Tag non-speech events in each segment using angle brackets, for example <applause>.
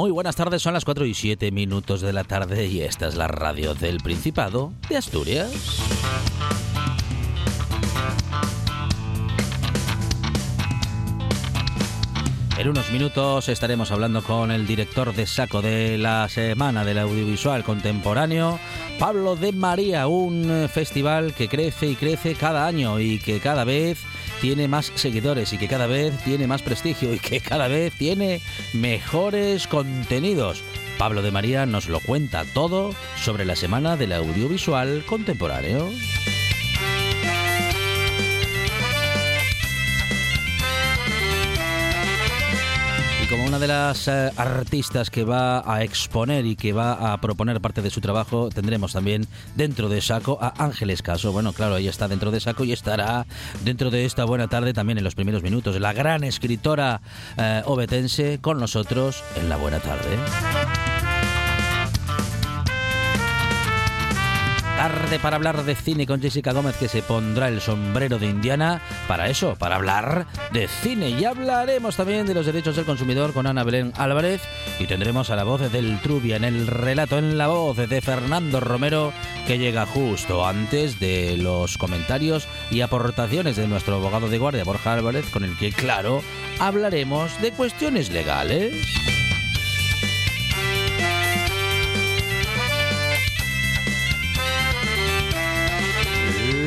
Muy buenas tardes, son las 4 y 7 minutos de la tarde y esta es la radio del Principado de Asturias. En unos minutos estaremos hablando con el director de saco de la Semana del Audiovisual Contemporáneo, Pablo de María, un festival que crece y crece cada año y que cada vez tiene más seguidores y que cada vez tiene más prestigio y que cada vez tiene mejores contenidos. Pablo de María nos lo cuenta todo sobre la Semana del Audiovisual Contemporáneo. Como una de las eh, artistas que va a exponer y que va a proponer parte de su trabajo, tendremos también dentro de Saco a Ángeles Caso. Bueno, claro, ella está dentro de Saco y estará dentro de esta buena tarde también en los primeros minutos. La gran escritora eh, obetense con nosotros en la buena tarde. Tarde para hablar de cine con Jessica Gómez que se pondrá el sombrero de Indiana para eso, para hablar de cine. Y hablaremos también de los derechos del consumidor con Ana Belén Álvarez y tendremos a la voz del Trubia en el relato, en la voz de Fernando Romero que llega justo antes de los comentarios y aportaciones de nuestro abogado de guardia Borja Álvarez con el que, claro, hablaremos de cuestiones legales.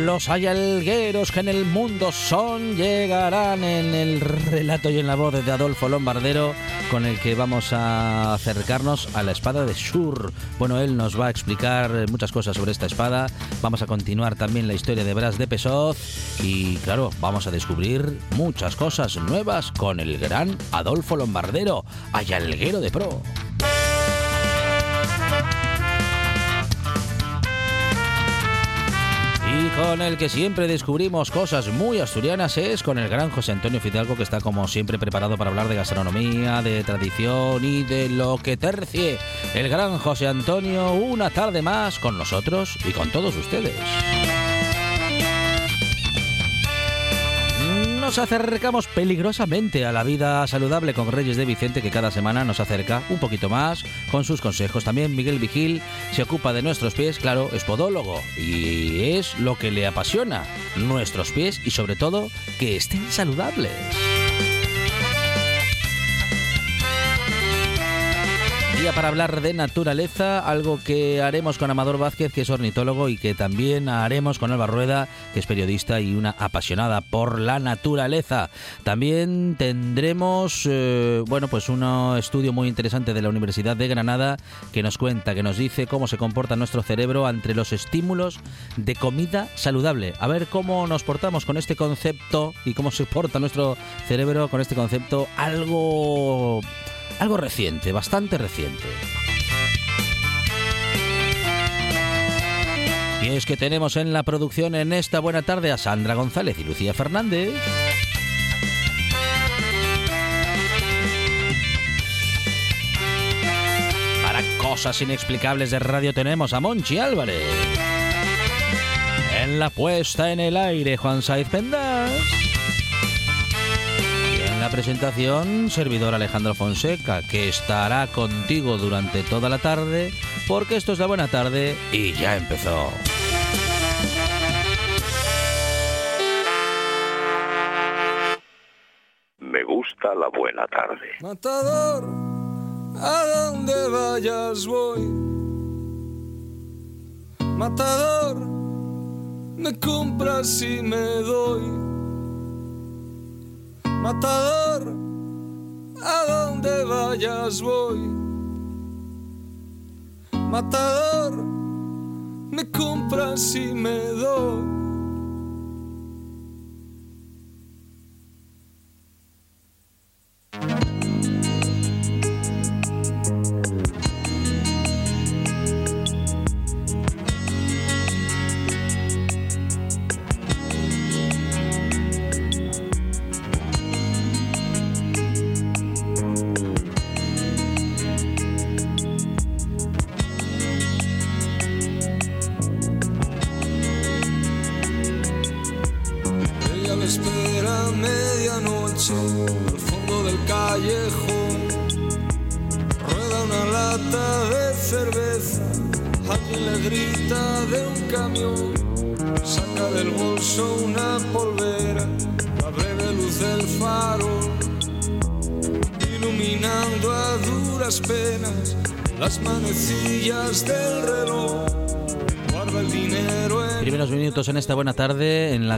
Los hayalgueros que en el mundo son llegarán en el relato y en la voz de Adolfo Lombardero con el que vamos a acercarnos a la espada de Shur. Bueno, él nos va a explicar muchas cosas sobre esta espada. Vamos a continuar también la historia de Bras de Pesoz y claro, vamos a descubrir muchas cosas nuevas con el gran Adolfo Lombardero, hayalguero de pro. Y con el que siempre descubrimos cosas muy asturianas es con el gran José Antonio Fidalgo, que está como siempre preparado para hablar de gastronomía, de tradición y de lo que tercie. El gran José Antonio, una tarde más con nosotros y con todos ustedes. Nos acercamos peligrosamente a la vida saludable con Reyes de Vicente, que cada semana nos acerca un poquito más con sus consejos. También Miguel Vigil se ocupa de nuestros pies, claro, es podólogo y es lo que le apasiona, nuestros pies y sobre todo que estén saludables. Para hablar de naturaleza, algo que haremos con Amador Vázquez, que es ornitólogo, y que también haremos con Alba Rueda, que es periodista y una apasionada por la naturaleza. También tendremos, eh, bueno, pues un estudio muy interesante de la Universidad de Granada que nos cuenta, que nos dice cómo se comporta nuestro cerebro ante los estímulos de comida saludable. A ver cómo nos portamos con este concepto y cómo se porta nuestro cerebro con este concepto algo algo reciente, bastante reciente. Y es que tenemos en la producción en esta buena tarde a Sandra González y Lucía Fernández. Para cosas inexplicables de radio tenemos a Monchi Álvarez. En la puesta en el aire, Juan Saiz Pendas presentación, servidor Alejandro Fonseca, que estará contigo durante toda la tarde, porque esto es la buena tarde y ya empezó. Me gusta la buena tarde. Matador, a donde vayas voy. Matador, me compras y me doy Matador, ¿a dónde vayas voy. Matador, me compras y me doy.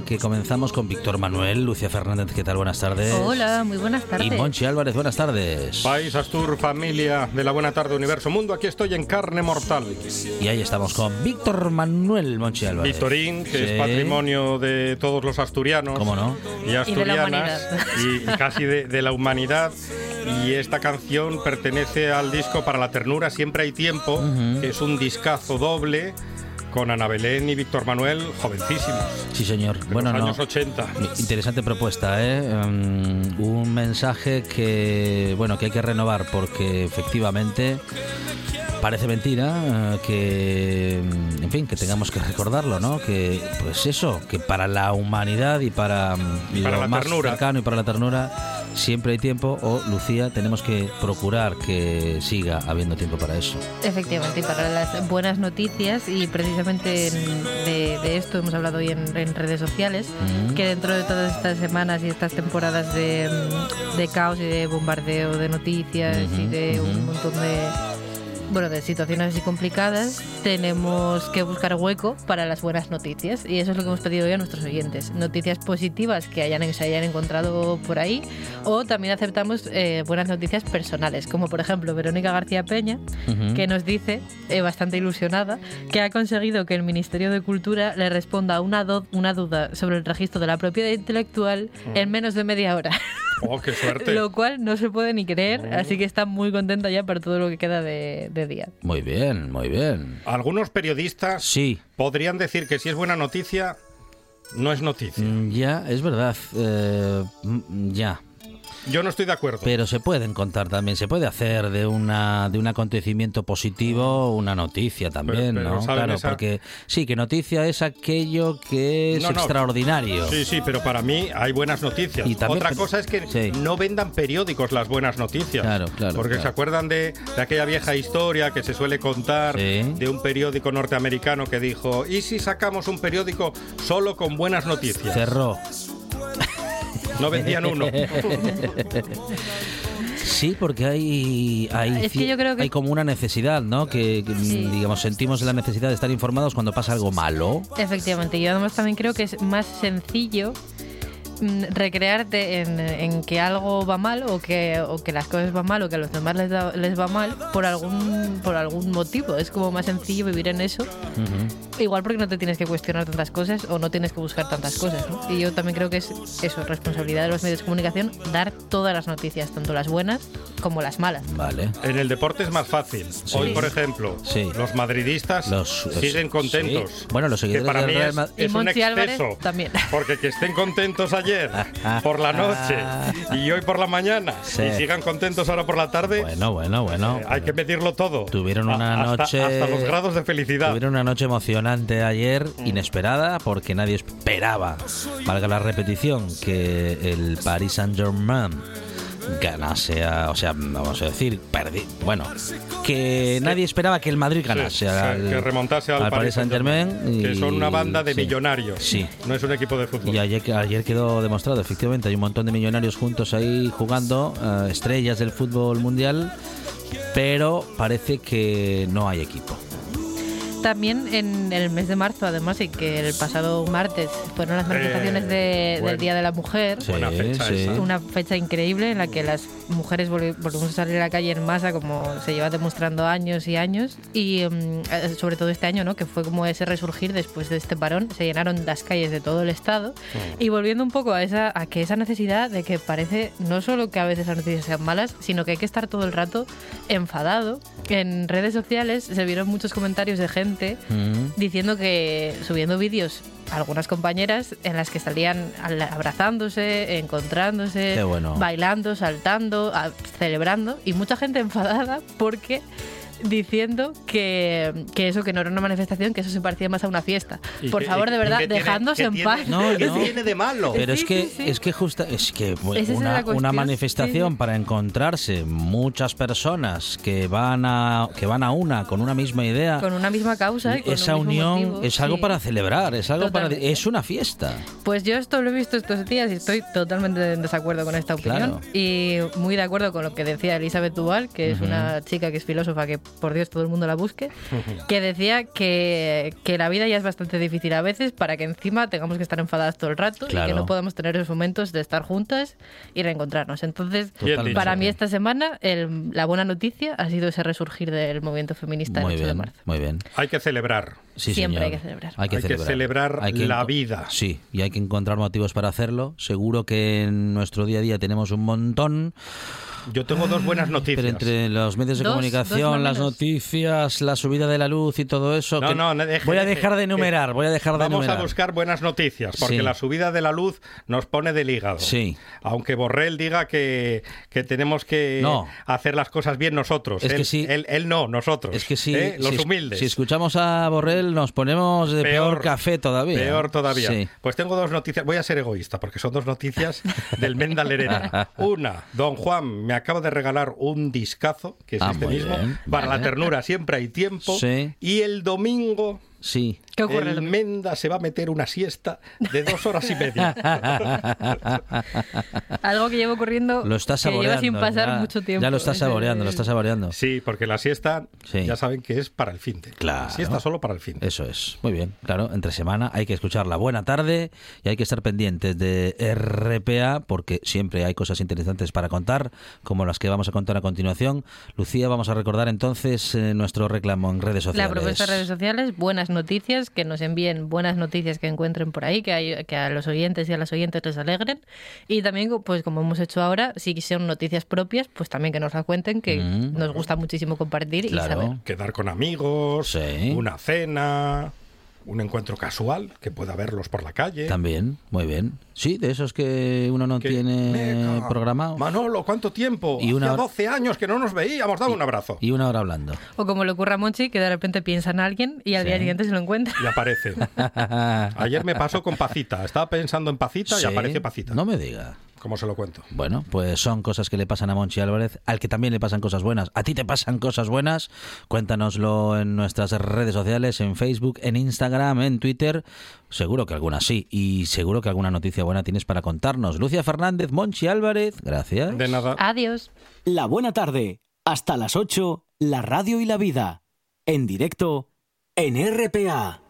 Que comenzamos con Víctor Manuel, Lucia Fernández, ¿qué tal? Buenas tardes. Hola, muy buenas tardes. Y Monchi Álvarez, buenas tardes. País Astur, familia de la Buena Tarde Universo Mundo, aquí estoy en carne mortal. Y ahí estamos con Víctor Manuel Monchi Álvarez. Victorín, que Sí. es patrimonio de todos los asturianos ¿Cómo no? y asturianas humanidad. y, y casi de, de la humanidad. Y esta canción pertenece al disco Para la Ternura, Siempre hay tiempo, que es un discazo doble con Ana Belén y Víctor Manuel, jovencísimos, Sí, señor. de Bueno, los no. años 80. Interesante propuesta, ¿eh? Mm, un mensaje que, bueno, que hay que renovar porque efectivamente parece mentira eh, que, mm, en fin, que tengamos que recordarlo, ¿no? Que, pues eso, que para la humanidad y para, mm, Y para lo la más ternura. cercano y para la ternura siempre hay tiempo. O Lucía, tenemos que procurar que siga habiendo tiempo para eso. Efectivamente, y para las buenas noticias, y precisamente en- de, de esto hemos hablado hoy en, en redes sociales, Mm. que dentro de todas estas semanas y estas temporadas de, mm, de caos y de bombardeo de noticias y de un montón de bueno, de situaciones así complicadas, tenemos que buscar hueco para las buenas noticias. Y eso es lo que hemos pedido hoy a nuestros oyentes. Noticias positivas que hayan, se hayan encontrado por ahí. O también aceptamos eh, buenas noticias personales, como por ejemplo Verónica García Peña, que nos dice, eh, bastante ilusionada, que ha conseguido que el Ministerio de Cultura le responda a una, duda sobre el registro de la propiedad intelectual en menos de media hora. ¡Oh, qué suerte! <laughs> Lo cual no se puede ni creer, así que está muy contenta ya para todo lo que queda de, de día. Muy bien, muy bien. Algunos periodistas Sí, podrían decir que si es buena noticia, no es noticia. mm, ya, es verdad. eh, mm, ya. Yo no estoy de acuerdo. Pero se pueden contar también, se puede hacer de una de un acontecimiento positivo una noticia también, Pero- pero ¿no? ¿saben Claro, esa- porque sí, que noticia es aquello que es No, no. extraordinario. Sí, sí, pero para mí hay buenas noticias. Y también- Otra cosa es que Sí. no vendan periódicos las buenas noticias. Claro, claro, Porque claro. se acuerdan de, de aquella vieja historia que se suele contar Sí. de un periódico norteamericano que dijo, ¿y si sacamos un periódico solo con buenas noticias? Cerró. No vendían uno. Sí, porque hay hay, Es que yo creo que- hay como una necesidad, ¿no? Que, que, Sí. digamos sentimos la necesidad de estar informados cuando pasa algo malo. Efectivamente, yo además también creo que es más sencillo mm, recrearte en, en que algo va mal o que, o que las cosas van mal o que a los demás les, da- les va mal por algún, por algún motivo. Es como más sencillo vivir en eso. Ujú. Igual porque no te tienes que cuestionar tantas cosas o no tienes que buscar tantas cosas. ¿no? Y yo también creo que es eso, responsabilidad de los medios de comunicación, dar todas las noticias, tanto las buenas como las malas. Vale. En el deporte es más fácil. Hoy, por ejemplo, Sí. los madridistas Los- siguen sí. contentos. Bueno, los que seguidores para del mí Real es, es un exceso. también. Porque que estén contentos <laughs> ayer por la noche y hoy por la mañana Sí. y sigan contentos ahora por la tarde, Bueno, bueno, bueno. eh, hay que medirlo todo. Tuvieron una hasta- noche- Hasta los grados de felicidad. Tuvieron una noche emocionante ayer, inesperada, porque nadie esperaba, valga la repetición, que el Paris Saint-Germain ganase, a- o sea, vamos a decir, perdi, bueno, que nadie esperaba que el Madrid ganase que- al, que remontase al, Paris Saint-Germain. Que son una banda de sí, millonarios. Sí. No es un equipo de fútbol. Y ayer, ayer quedó demostrado, efectivamente, hay un montón de millonarios juntos ahí jugando, eh, estrellas del fútbol mundial, pero parece que no hay equipo. También en el mes de marzo, además, y que el pasado martes fueron las manifestaciones de- bueno. del Día de la Mujer. Sí, Buena fecha sí. esa. Una fecha increíble en la que las mujeres volvi- volvimos a salir a la calle en masa, como se lleva demostrando años y años, y mm, eh, sobre todo este año, ¿no? que fue como ese resurgir después de este parón, se llenaron las calles de todo el estado, y volviendo un poco a esa a que esa necesidad de que parece no solo que a veces las noticias sean malas, sino que hay que estar todo el rato enfadado. En redes sociales se vieron muchos comentarios de gente Mm. diciendo que subiendo vídeos algunas compañeras en las que salían al- abrazándose, encontrándose, bueno. bailando, saltando, celebrando y mucha gente <laughs> enfadada porque diciendo que, que eso que no era una manifestación, que eso se parecía más a una fiesta. ¿Y Por qué- favor, de verdad, qué tiene- dejadnos qué en paz. No, ¿Qué no. tiene de malo? Pero es que sí, sí. es que justa es que una, una sí, manifestación sí. para encontrarse muchas personas que van a que van a una con una misma idea. Con una misma causa y con esa un mismo unión motivo, es algo sí. para celebrar, es algo para es una fiesta. Pues yo esto lo he visto estos días y estoy totalmente en desacuerdo con esta opinión. Claro. Y muy de acuerdo con lo que decía Elizabeth Duval, que es una chica que es filósofa, que por Dios todo el mundo la busque, que decía que, que la vida ya es bastante difícil a veces para que encima tengamos que estar enfadadas todo el rato y Claro. que no podamos tener esos momentos de estar juntas y reencontrarnos. Entonces, dicho. para mí esta semana el- la buena noticia ha sido ese resurgir del movimiento feminista Muy el 8 de bien, marzo. muy bien. Hay que celebrar. Sí, Siempre señor. hay que celebrar. Hay que Hay que celebrar, celebrar Hay que la vida. Sí, y hay que encontrar motivos para hacerlo. Seguro que en nuestro día a día tenemos un montón, Yo tengo dos buenas noticias. pero entre los medios de Dos, comunicación, dos las noticias, la subida de la luz y todo eso. No, que- no, no, deje, voy a dejar de enumerar, voy a dejar de Vamos enumerar. a buscar buenas noticias, porque Sí. la subida de la luz nos pone del hígado. Sí. Aunque Borrell diga que, que tenemos que No. hacer las cosas bien nosotros. Es él, que sí. Él, él no, nosotros. Es que si, ¿eh? Los si, humildes. si escuchamos a Borrell nos ponemos de peor, café todavía. Peor todavía. Sí. Pues tengo dos noticias. Voy a ser egoísta porque son dos noticias del Menda Lerena. <laughs> Una, don Juan me acaba de regalar un discazo, que es Ah, este mismo. bien, Para vale. la ternura siempre hay tiempo. Sí. Y el domingo. Sí. ¿Qué ocurre? El Menda se va a meter una siesta de dos horas y media. <laughs> Algo que lleva ocurriendo Lo está que saboreando. lleva sin pasar ya, mucho tiempo. Ya lo está saboreando, lo está saboreando. Sí, porque la siesta Sí. ya saben que es para el fin de. Claro. La siesta solo para el fin de. Eso es, muy bien, claro, entre semana hay que escuchar la buena tarde y hay que estar pendientes de RPA porque siempre hay cosas interesantes para contar, como las que vamos a contar a continuación. Lucía, vamos a recordar entonces eh, nuestro reclamo en redes La sociales. propuesta de redes sociales, buenas noticias, que nos envíen buenas noticias que encuentren por ahí, que, hay- que a los oyentes y a las oyentes les alegren. Y también, pues como hemos hecho ahora, si son noticias propias, pues también que nos las cuenten, que Mm. nos gusta muchísimo compartir y Claro. saber. Quedar con amigos, Sí. una cena, un encuentro casual, que pueda verlos por la calle. También, muy bien. Sí, de esos que uno no Que, tiene "Meca, programado. Manolo, ¿cuánto tiempo? Y una Hacía hora- 12 años que no nos veíamos, dame un abrazo. Y una hora hablando. O como le ocurre a Monchi, que de repente piensa en alguien y al Sí. día siguiente se lo encuentra. Y aparece. <laughs> Ayer me pasó con Pacita. Estaba pensando en Pacita y Sí, aparece Pacita. No me diga. ¿Cómo se lo cuento? Bueno, pues son cosas que le pasan a Monchi Álvarez, al que también le pasan cosas buenas. ¿A ti te pasan cosas buenas? Cuéntanoslo en nuestras redes sociales, en Facebook, en Instagram, en Twitter. Seguro que alguna sí. Y seguro que alguna noticia buena tienes para contarnos. Lucia Fernández, Monchi Álvarez, gracias. De nada. Adiós. La buena tarde. Hasta las 8, la radio y la vida. En directo en RPA.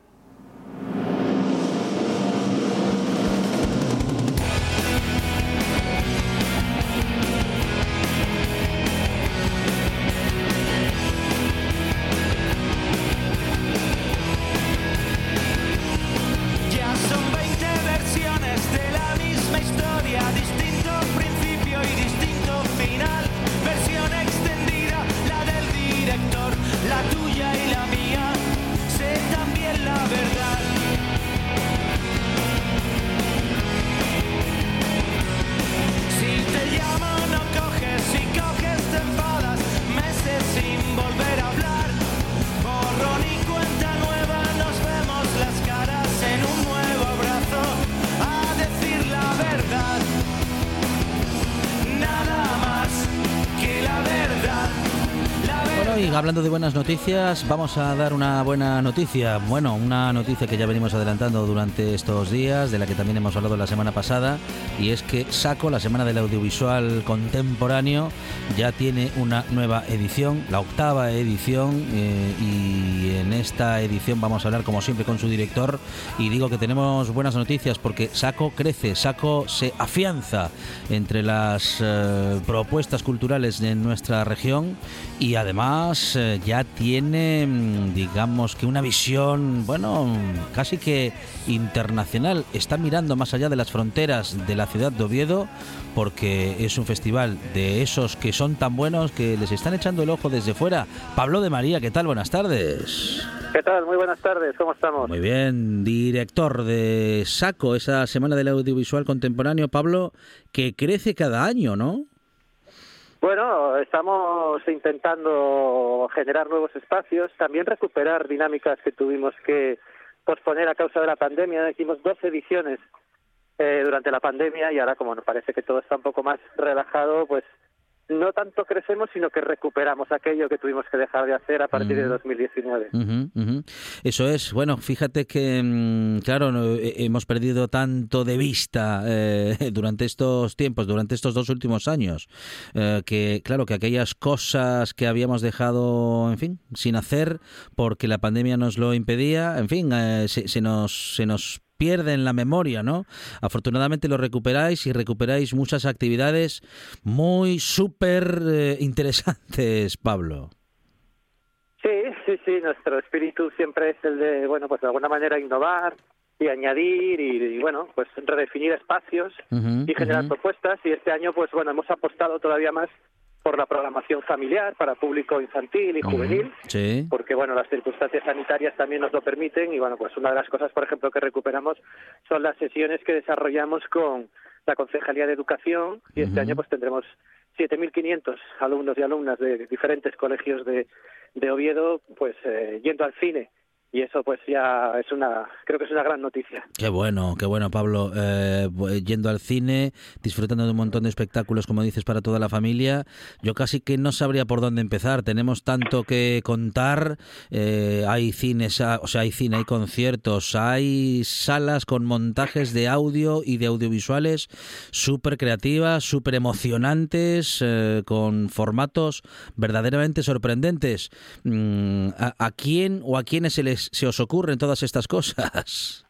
Noticias, vamos a dar una buena noticia. Bueno, una noticia que ya venimos adelantando durante estos días, de la que también hemos hablado la semana pasada, y es que SACO, la Semana del Audiovisual Contemporáneo, ya tiene una nueva edición, la octava edición, eh, y en esta edición vamos a hablar como siempre con su director, y digo que tenemos buenas noticias porque SACO crece, SACO se afianza entre las eh, propuestas culturales de nuestra región y además eh, ya tiene, mm, digamos que una visión, bueno, casi que internacional. Está mirando más allá de las fronteras de la ciudad de Oviedo porque es un festival de esos que son tan buenos que les están echando el ojo desde fuera. Pablo de María, ¿qué tal? Buenas tardes. ¿Qué tal? Muy buenas tardes, ¿cómo estamos? Muy bien, director de SACO, esa Semana del Audiovisual Contemporáneo, Pablo, que crece cada año, ¿no? Bueno, estamos intentando generar nuevos espacios, también recuperar dinámicas que tuvimos que posponer a causa de la pandemia. Hicimos dos ediciones eh, durante la pandemia y ahora como nos parece que todo está un poco más relajado, pues no tanto crecemos, sino que recuperamos aquello que tuvimos que dejar de hacer a partir de 2019. Ujú, ujú. Eso es. Bueno, fíjate que, mm, claro, eh, hemos perdido tanto de vista eh, <laughs> durante estos tiempos, durante estos dos últimos años, eh, que, claro, que aquellas cosas que habíamos dejado, en fin, sin hacer porque la pandemia nos lo impedía, en fin, eh, se, se nos, se nos pierde en la memoria, ¿no? Afortunadamente lo recuperáis y recuperáis muchas actividades muy súper eh, interesantes, Pablo. Sí, sí, sí, nuestro espíritu siempre es el de, bueno, pues de alguna manera innovar y añadir y, y, bueno, pues redefinir espacios Ujú, y generar ujú. propuestas y este año pues bueno, hemos apostado todavía más por la programación familiar para público infantil y juvenil. Sí. porque bueno las circunstancias sanitarias también nos lo permiten y bueno pues una de las cosas por ejemplo que recuperamos son las sesiones que desarrollamos con la concejalía de educación y este año pues tendremos 7.500 alumnos y alumnas de diferentes colegios de, de Oviedo pues eh, yendo al cine y eso pues ya es una creo que es una gran noticia Qué bueno, qué bueno, Pablo. Eh, bu- yendo al cine, disfrutando de un montón de espectáculos, como dices, para toda la familia. Yo casi que no sabría por dónde empezar. Tenemos tanto que contar. Eh, hay cines, ah, o sea, hay cine, hay conciertos, hay salas con montajes de audio y de audiovisuales súper creativas, súper emocionantes, eh, con formatos verdaderamente sorprendentes. Mm, ¿a, a quién o a quiénes se les se os ocurren todas estas cosas?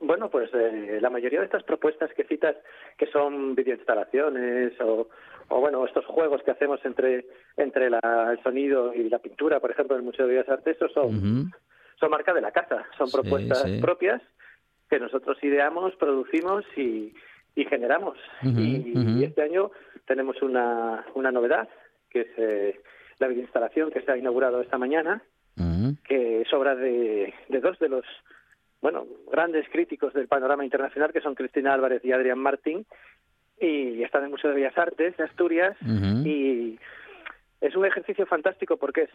Bueno, pues eh, la mayoría de estas propuestas que citas, que son videoinstalaciones o, o bueno, estos juegos que hacemos entre entre la- el sonido y la pintura, por ejemplo, en el Museo de Bellas Artes, esos son, son marca de la casa, son Sí, propuestas sí. propias que nosotros ideamos, producimos y, y generamos. Y este año tenemos una, una novedad, que es eh, la videoinstalación que se ha inaugurado esta mañana, Que es obra de, de dos de los bueno grandes críticos del panorama internacional que son Cristina Álvarez y Adrián Martín y están en el Museo de Bellas Artes de Asturias y es un ejercicio fantástico porque es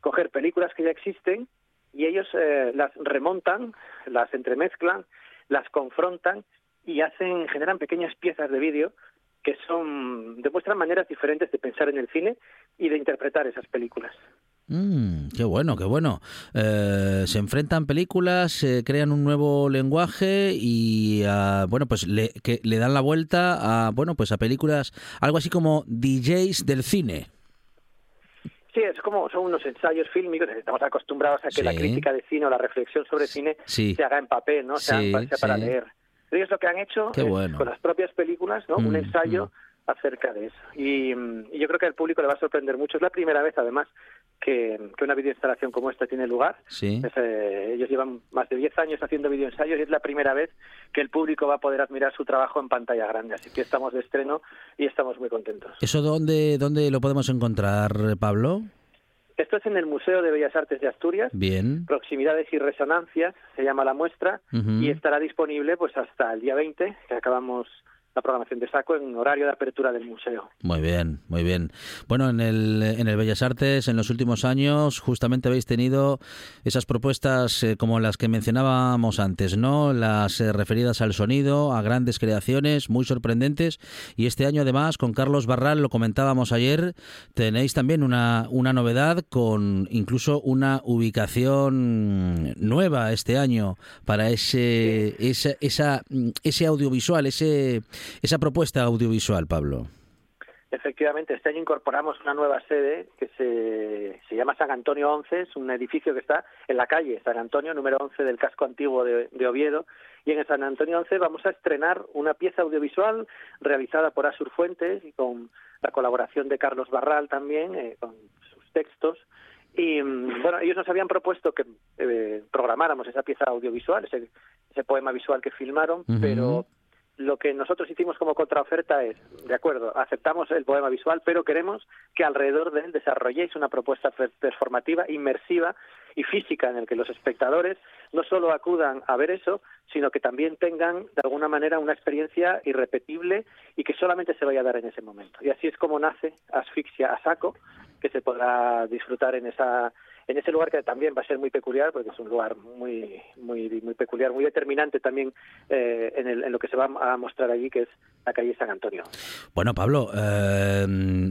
coger películas que ya existen y ellos eh, las remontan, las entremezclan, las confrontan y hacen generan pequeñas piezas de vídeo que son demuestran maneras diferentes de pensar en el cine y de interpretar esas películas. Mm, qué bueno, qué bueno. Eh, se enfrentan películas, se crean un nuevo lenguaje y ah, bueno, pues le, que le dan la vuelta a bueno, pues a películas, algo así como DJs del cine. Sí, es como son unos ensayos fílmicos, estamos acostumbrados a que Sí. la crítica de cine o la reflexión sobre cine Sí. se haga en papel, ¿no? Sea, Sí, sea para leer. Ellos lo que han hecho Qué es, bueno. con las propias películas, ¿no? Mm, Un ensayo acerca de eso. Y, mm, y yo creo que al público le va a sorprender mucho. Es la primera vez, además, que, que una videoinstalación como esta tiene lugar. Sí. Es, eh, ellos llevan más de 10 años haciendo videoensayos y es la primera vez que el público va a poder admirar su trabajo en pantalla grande. Así que estamos de estreno y estamos muy contentos. ¿Eso dónde, dónde lo podemos encontrar, Pablo? Esto es en el Museo de Bellas Artes de Asturias. Bien. Proximidades y resonancias, se llama la muestra, y estará disponible pues hasta el día 20, que acabamos la programación de Saco en horario de apertura del museo. Muy bien, muy bien. Bueno, en el, en el Bellas Artes, en los últimos años, justamente habéis tenido esas propuestas eh, como las que mencionábamos antes, ¿no? Las eh, referidas al sonido, a grandes creaciones, muy sorprendentes. Y este año, además, con Carlos Barral, lo comentábamos ayer, tenéis también una, una novedad con incluso una ubicación nueva este año para ese, esa, esa, ese audiovisual, ese esa propuesta audiovisual, Pablo. Efectivamente, este año incorporamos una nueva sede que se, se llama San Antonio 11, es un edificio que está en la calle San Antonio, número 11 del casco antiguo de, de Oviedo, y en el San Antonio 11 vamos a estrenar una pieza audiovisual realizada por Asur Fuentes y con la colaboración de Carlos Barral también, eh, con sus textos. Y mm, bueno, ellos nos habían propuesto que eh, programáramos esa pieza audiovisual, ese, ese poema visual que filmaron, pero lo que nosotros hicimos como contraoferta es, de acuerdo, aceptamos el poema visual, pero queremos que alrededor de él desarrolléis una propuesta per- performativa, inmersiva y física en el que los espectadores no solo acudan a ver eso, sino que también tengan de alguna manera una experiencia irrepetible y que solamente se vaya a dar en ese momento. Y así es como nace Asfixia a saco, que se podrá disfrutar en esa en ese lugar que también va a ser muy peculiar porque es un lugar muy muy muy peculiar muy determinante también eh, en, el- en lo que se va a mostrar allí que es la calle San Antonio Bueno, Pablo, eh,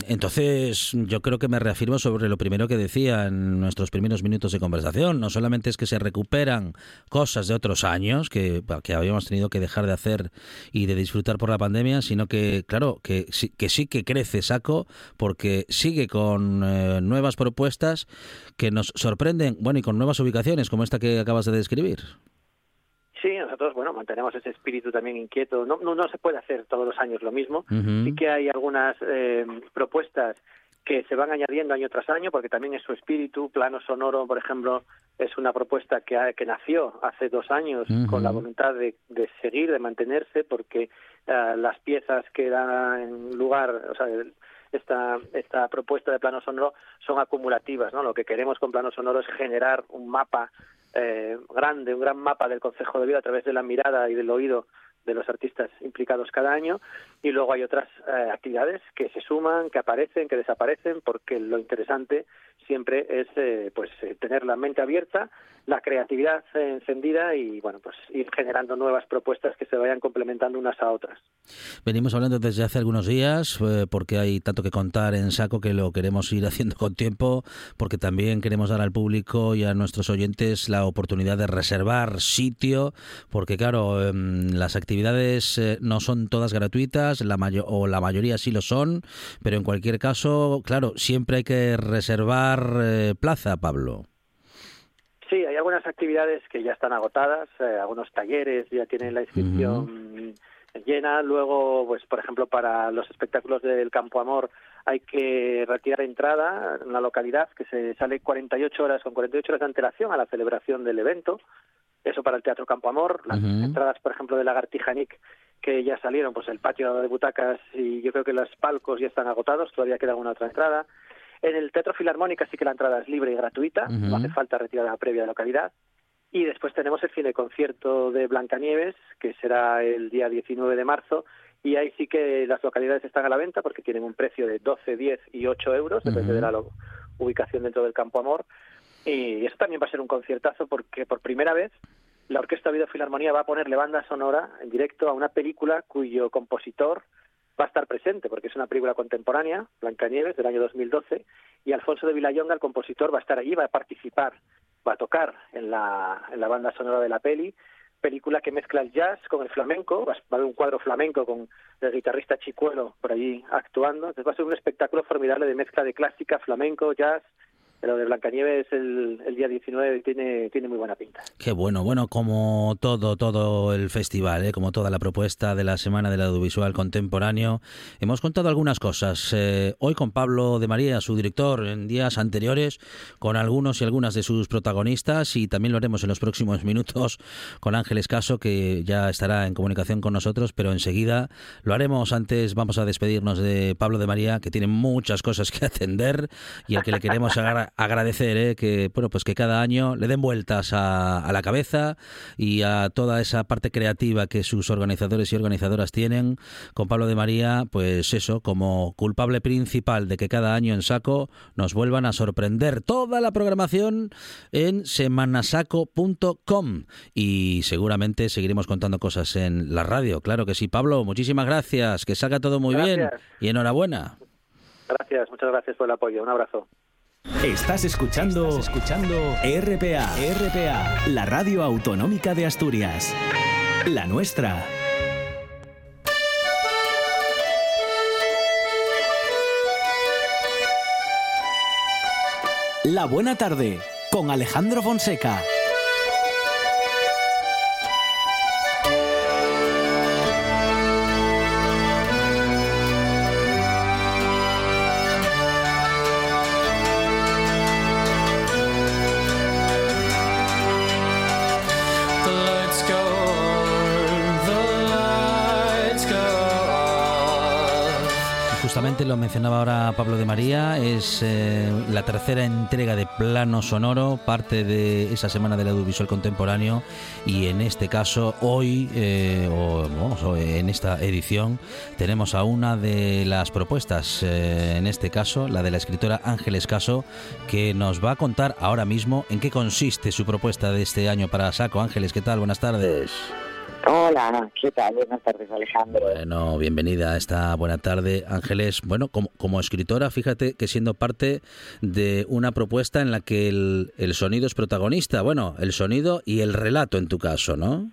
entonces yo creo que me reafirmo sobre lo primero que decía en nuestros primeros minutos de conversación. No solamente es que se recuperan cosas de otros años que, que habíamos tenido que dejar de hacer y de disfrutar por la pandemia, sino que, claro, que, que sí que crece Saco porque sigue con eh, nuevas propuestas que nos sorprenden, bueno, y con nuevas ubicaciones como esta que acabas de describir. sí nosotros bueno mantenemos ese espíritu también inquieto no no, no se puede hacer todos los años lo mismo Ujú. sí que hay algunas eh, propuestas que se van añadiendo año tras año porque también es su espíritu plano sonoro por ejemplo es una propuesta que, ha- que nació hace dos años con la voluntad de, de seguir de mantenerse porque eh, las piezas que dan lugar o sea el- esta esta propuesta de plano sonoro son acumulativas no lo que queremos con plano sonoro es generar un mapa eh, grande un gran mapa del Consejo de Vida a través de la mirada y del oído de los artistas implicados cada año y luego hay otras eh, actividades que se suman, que aparecen, que desaparecen, porque lo interesante siempre es eh, pues eh, tener la mente abierta, la creatividad eh, encendida y bueno pues ir generando nuevas propuestas que se vayan complementando unas a otras. Venimos hablando desde hace algunos días porque hay tanto que contar en saco que lo queremos ir <laughs> haciendo con tiempo porque también queremos dar al público y a nuestros oyentes la oportunidad de reservar sitio porque claro em, las actividades no son todas gratuitas la mayo- o la mayoría sí lo son pero en cualquier caso claro siempre hay que reservar eh, plaza Pablo Sí, hay algunas actividades que ya están agotadas, eh, algunos talleres ya tienen la inscripción llena. Luego, pues por ejemplo, para los espectáculos del Campo Amor hay que retirar entrada en la localidad que se sale 48 horas con 48 horas de antelación a la celebración del evento. Eso para el Teatro Campo Amor. Las entradas, por ejemplo, de Lagartija Nick que ya salieron, pues el patio de butacas y yo creo que los palcos ya están agotados. Todavía queda alguna otra entrada. En el Teatro Filarmónica sí que la entrada es libre y gratuita, no hace falta retirada previa de localidad. Y después tenemos el cine concierto de Blancanieves, que será el día 19 de marzo, y ahí sí que las localidades están a la venta porque tienen un precio de 12, 10 y 8 euros, depende de la ubicación dentro del Campo Amor. Y eso también va a ser un conciertazo porque por primera vez la Orquesta Oviedo Filarmonía va a ponerle banda sonora en directo a una película cuyo compositor va a estar presente, porque es una película contemporánea, Blancanieves, del año 2012, y Alfonso de Villayonga, el compositor, va a estar allí, va a participar, va a tocar en la, en la banda sonora de la peli, película que mezcla el jazz con el flamenco, va a haber un cuadro flamenco con el guitarrista Chicuelo por allí actuando, entonces va a ser un espectáculo formidable de mezcla de clásica, flamenco, jazz, lo de Blancanieves el, el día 19 tiene, tiene muy buena pinta. Qué bueno, bueno, como todo, todo el festival, ¿eh? como toda la propuesta de la Semana del Audiovisual Contemporáneo, hemos contado algunas cosas. Eh, hoy con Pablo de María, su director, en días anteriores, con algunos y algunas de sus protagonistas, y también lo haremos en los próximos minutos con Ángeles Caso, que ya estará en comunicación con nosotros, pero enseguida lo haremos. Antes vamos a despedirnos de Pablo de María, que tiene muchas cosas que atender y al que le queremos <laughs> agra- agradecer ¿eh? que bueno pues que cada año le den vueltas a, la cabeza y a toda esa parte creativa que sus organizadores y organizadoras tienen con Pablo de María pues eso como culpable principal de que cada año en Saco nos vuelvan a sorprender toda la programación en semanasaco.com y seguramente seguiremos contando cosas en la radio claro que sí Pablo muchísimas gracias que salga todo muy bien y enhorabuena Gracias, muchas gracias por el apoyo. Un abrazo. Estás escuchando, escuchando RPA, RPA, la radio autonómica de Asturias. La nuestra. La buena tarde con Alejandro Fonseca. Lo mencionaba ahora Pablo de María, es eh, la tercera entrega de Plano Sonoro, parte de esa semana del audiovisual contemporáneo y en este caso hoy, eh, o, en esta edición, tenemos a una de las propuestas, eh, en este caso la de la escritora Ángeles Caso, que nos va a contar ahora mismo en qué consiste su propuesta de este año para Saco. Ángeles, ¿qué tal? Buenas tardes. Hola, ¿qué tal? Buenas tardes, Alejandro. Bueno, bienvenida a esta buena tarde, Ángeles. Bueno, como, como escritora, fíjate que siendo parte de una propuesta en la que el, el sonido es protagonista, bueno, el sonido y el relato en tu caso, ¿no?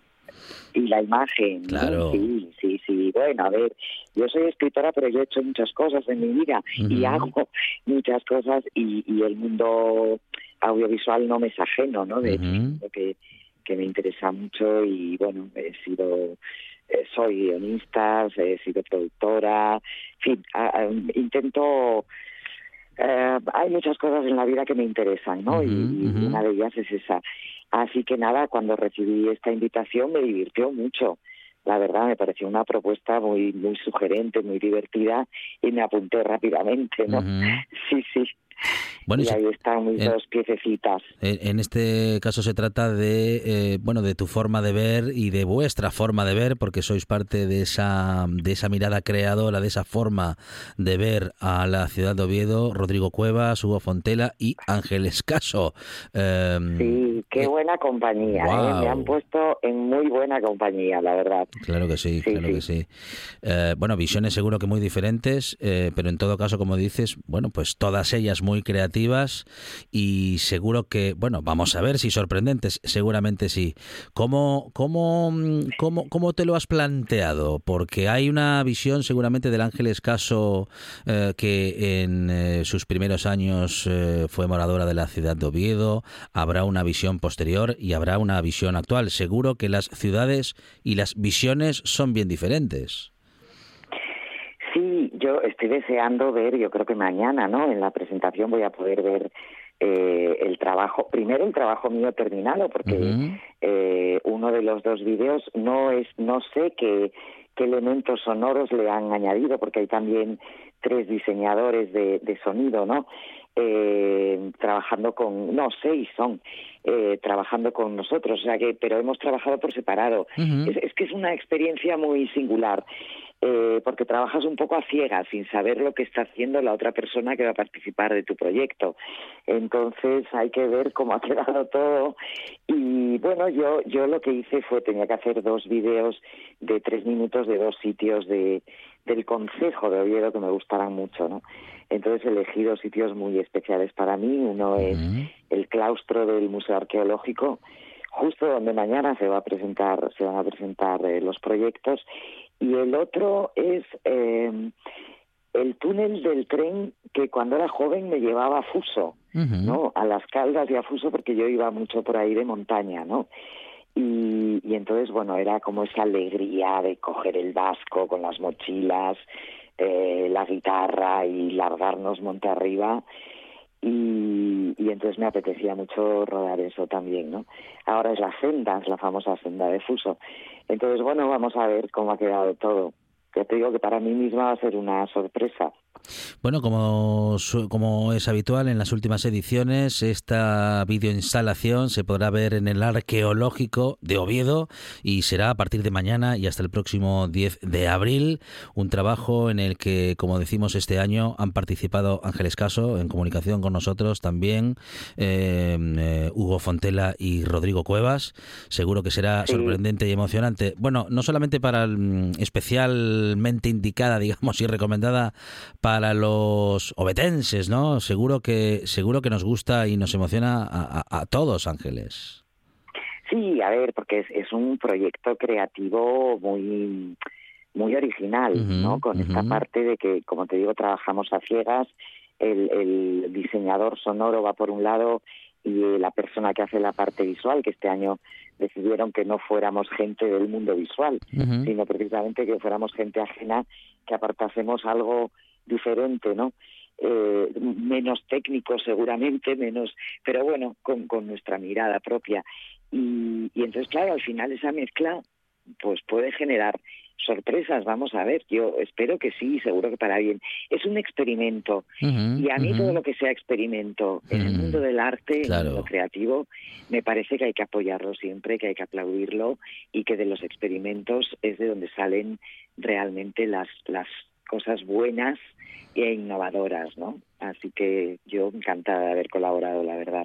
Y la imagen. Claro. Sí, sí, sí. Bueno, a ver, yo soy escritora, pero yo he hecho muchas cosas en mi vida y hago muchas cosas y, y, el mundo audiovisual no me es ajeno, ¿no? De hecho, que que me interesa mucho y bueno, he sido eh, soy guionista, he sido productora, en fin, intento eh, hay muchas cosas en la vida que me interesan, ¿no? y, una de ellas es esa. Así que nada, cuando recibí esta invitación me divirtió mucho. La verdad, me pareció una propuesta muy muy sugerente, muy divertida y me apunté rápidamente, ¿no? Sí, sí. Bueno, y ahí están mis dos piececitas. En este caso se trata de eh, bueno de tu forma de ver y de vuestra forma de ver, porque sois parte de esa de esa mirada creadora, de esa forma de ver a la ciudad de Oviedo, Rodrigo Cuevas, Hugo Fontela y Ángel Escaso. Em, sí, qué eh, buena compañía. ¿eh? Me han puesto en muy buena compañía, la verdad. Claro que sí, claro que sí. bueno, visiones seguro que muy diferentes, pero en todo caso, como dices, bueno, pues todas ellas muy creativas y seguro que, bueno, vamos a ver si sorprendentes, seguramente sí. ¿Cómo, cómo, cómo, cómo te lo has planteado? Porque hay una visión seguramente del Ángel Escaso eh, que en eh, sus primeros años eh, fue moradora de la ciudad de Oviedo, habrá una visión posterior y habrá una visión actual. Seguro que las ciudades y las visiones son bien diferentes. Yo estoy deseando ver, yo creo que mañana, ¿no? En la presentación voy a poder ver eh, el trabajo, primero el trabajo mío terminado, porque eh, uno de los dos vídeos no es, no sé qué, qué elementos sonoros le han añadido, porque hay también tres diseñadores de, de sonido, ¿no? Eh, trabajando con, no, seis son, eh, trabajando con nosotros, o sea que, pero hemos trabajado por separado. es, es, que es una experiencia muy singular eh, porque trabajas un poco a ciegas, sin saber lo que está haciendo la otra persona que va a participar de tu proyecto. Entonces hay que ver cómo ha <laughs> quedado todo. Y bueno, yo, yo lo que hice fue, tenía que hacer dos vídeos de tres minutos de dos sitios de, del Consejo de Oviedo que me gustaran mucho, ¿no? Entonces elegí dos sitios muy especiales para mí. Uno es el claustro del Museo Arqueológico, justo donde mañana se va a presentar, se van a presentar eh, los proyectos, y el otro es eh, el túnel del tren que cuando era joven me llevaba a Fuso, ¿no? A las Caldas y a Fuso porque yo iba mucho por ahí de montaña, ¿no? Y, y entonces, bueno, era como esa alegría de coger el vasco con las mochilas, eh, la guitarra y largarnos monte arriba y, y, entonces me apetecía mucho rodar eso también, ¿no? Ahora es la senda, es la famosa senda de Fuso. Entonces, bueno, vamos a ver cómo ha quedado todo. Ya te digo que para mí misma va a ser una sorpresa. Bueno, como, como es habitual en las últimas ediciones, esta videoinstalación se podrá ver en el arqueológico de Oviedo y será a partir de mañana y hasta el próximo 10 de abril. Un trabajo en el que, como decimos este año, han participado Ángeles Caso en comunicación con nosotros también, eh, eh, Hugo Fontela y Rodrigo Cuevas. Seguro que será Sí. sorprendente y emocionante. Bueno, no solamente para el, mm, especialmente indicada, <laughs> digamos, y recomendada para los obetenses, ¿no? Seguro que seguro que nos gusta y nos emociona a, a- a todos, Ángeles. Sí, a ver, porque es, es un proyecto creativo muy muy original, ¿no? Con esta parte de que, como te digo, trabajamos a ciegas, el, el diseñador sonoro va por un lado y eh, la persona que hace la parte visual, que este año decidieron que no fuéramos gente del mundo visual, sino precisamente que fuéramos gente ajena, que apartásemos algo diferente, ¿no? Eh, menos técnico seguramente, menos, pero bueno, con, con nuestra mirada propia. Y, y entonces, claro, al final esa mezcla pues puede generar sorpresas, vamos a ver, yo espero que sí, seguro que para bien. Es un experimento y a mí todo lo que sea experimento en el mundo del arte, claro. mundo creativo, me parece que hay que apoyarlo siempre, que hay que aplaudirlo y que de los experimentos es de donde salen realmente las, las cosas buenas e innovadoras, ¿no? Así que yo encantada de haber colaborado, la verdad.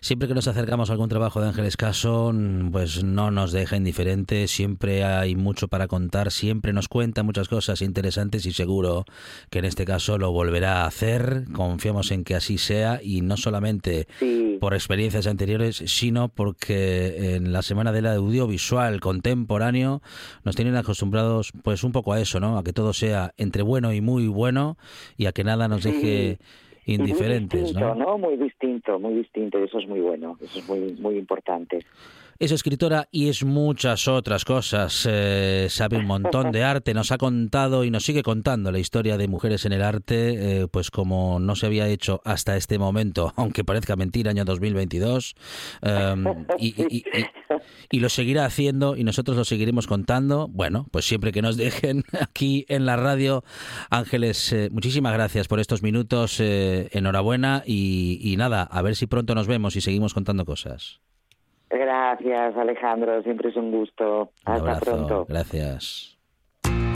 Siempre que nos acercamos a algún trabajo de Ángeles Caso, pues no nos deja indiferentes, siempre hay mucho para contar, siempre nos cuenta muchas cosas interesantes y seguro que en este caso lo volverá a hacer. Confiamos en que así sea y no solamente Sí, por experiencias anteriores, sino porque en la Semana del Audiovisual Contemporáneo nos tienen acostumbrados pues un poco a eso, ¿no? A que todo sea entre bueno y muy bueno y a que nada nos Sí. Y muy indiferentes, distinto, ¿no? ¿no? Muy distinto, muy distinto, y eso es muy bueno, eso es muy, muy importante. Es escritora y es muchas otras cosas. Eh, sabe un montón de <laughs> arte. Nos ha contado y nos sigue contando la historia de mujeres en el arte, eh, pues como no se había hecho hasta este momento, <laughs> aunque parezca mentira, año 2022. Um, y, y- y- lo seguirá haciendo y nosotros lo seguiremos contando. Bueno, pues siempre que nos <laughs> dejen aquí en la radio. Ángeles, eh, muchísimas gracias por estos minutos. eh, enhorabuena y nada, a ver si pronto nos vemos y seguimos contando cosas. Gracias, Alejandro, siempre es un gusto. Un Hasta abrazo. pronto. Gracias.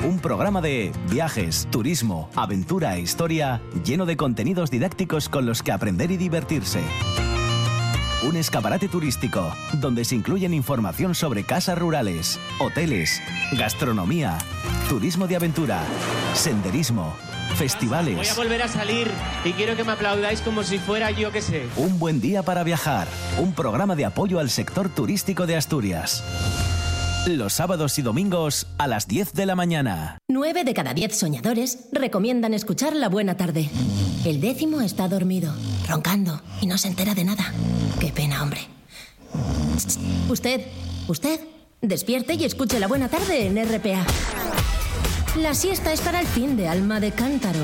Un programa de viajes, turismo, aventura e historia lleno de contenidos didácticos con los que aprender y divertirse. Un escaparate turístico donde se incluyen información sobre casas rurales, hoteles, gastronomía, turismo de aventura, senderismo, Voy festivales. a volver a salir y quiero que me aplaudáis como si fuera yo que sé. Un buen día para viajar. Un programa de apoyo al sector turístico de Asturias. Los sábados y domingos a las 10 de la mañana. Nueve de cada diez soñadores recomiendan escuchar La Buena Tarde. El décimo está dormido, roncando y no se entera de nada. Qué pena, hombre. Usted, usted, despierte y escuche La Buena Tarde en RPA. La siesta es para el fin de alma de cántaro.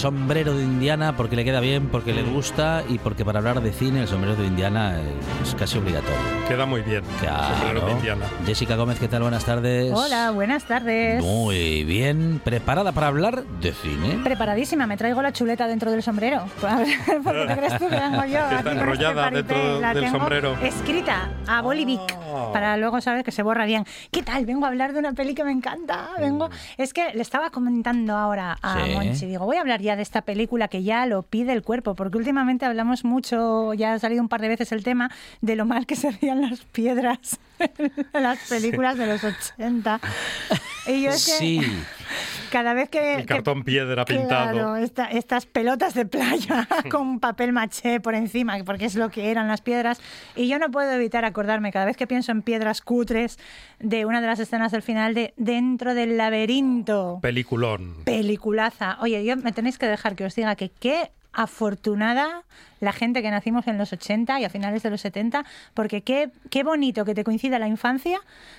Sombrero de Indiana porque le queda bien, porque le gusta y porque para hablar de cine el sombrero de Indiana es casi obligatorio. Queda muy bien. Claro. Sombrero de Indiana. Jessica Gómez, ¿qué tal? Buenas tardes. Hola, buenas tardes. Muy bien. ¿Preparada para hablar de cine? Preparadísima, me traigo la chuleta dentro del sombrero. <laughs> ¿Por qué te crees tú que vengo yo? <laughs> Está este enrollada paripé? dentro La del tengo sombrero. Escrita a Bolivic, Ah. para luego saber que se borra bien. ¿Qué tal? Vengo a hablar de una peli que me encanta. Vengo. Es que le estaba comentando ahora a Sí. Monchi, digo, voy a hablar hablar ya de esta película que ya lo pide el cuerpo, porque últimamente hablamos mucho, ya ha salido un par de veces el tema de lo mal que se veían las piedras <laughs> en las películas de los 80. Y yo es que Sí. Cada vez que... El que- cartón piedra Claro, pintado. esta- estas pelotas de playa <laughs> con papel maché por encima, porque es lo que eran las piedras. Y yo no puedo evitar acordarme, cada vez que pienso en piedras cutres, de una de las escenas del final de Dentro del laberinto. Peliculón. Peliculaza. Oye, yo me tenéis que dejar que os diga que qué afortunada la gente que nacimos en los 80 y a finales de los 70, porque qué, qué bonito que te coincida la infancia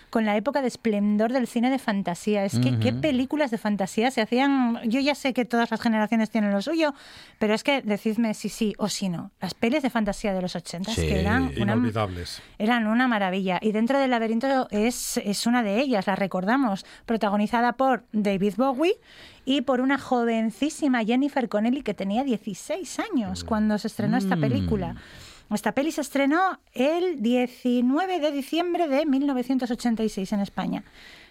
con la época de esplendor del cine de fantasía. Es que qué Ujú. películas de fantasía se hacían. Yo ya sé que todas las generaciones tienen lo suyo, pero es que decidme si sí o si no. Las pelis de fantasía de los 80 Sí, que eran una, inolvidables. eran una maravilla. Y dentro del laberinto es, es una de ellas, la recordamos, protagonizada por David Bowie y por una jovencísima Jennifer Connelly que tenía 16 años cuando se estrenó esta Mm. película. Esta peli se estrenó el 19 de diciembre de 1986 en España.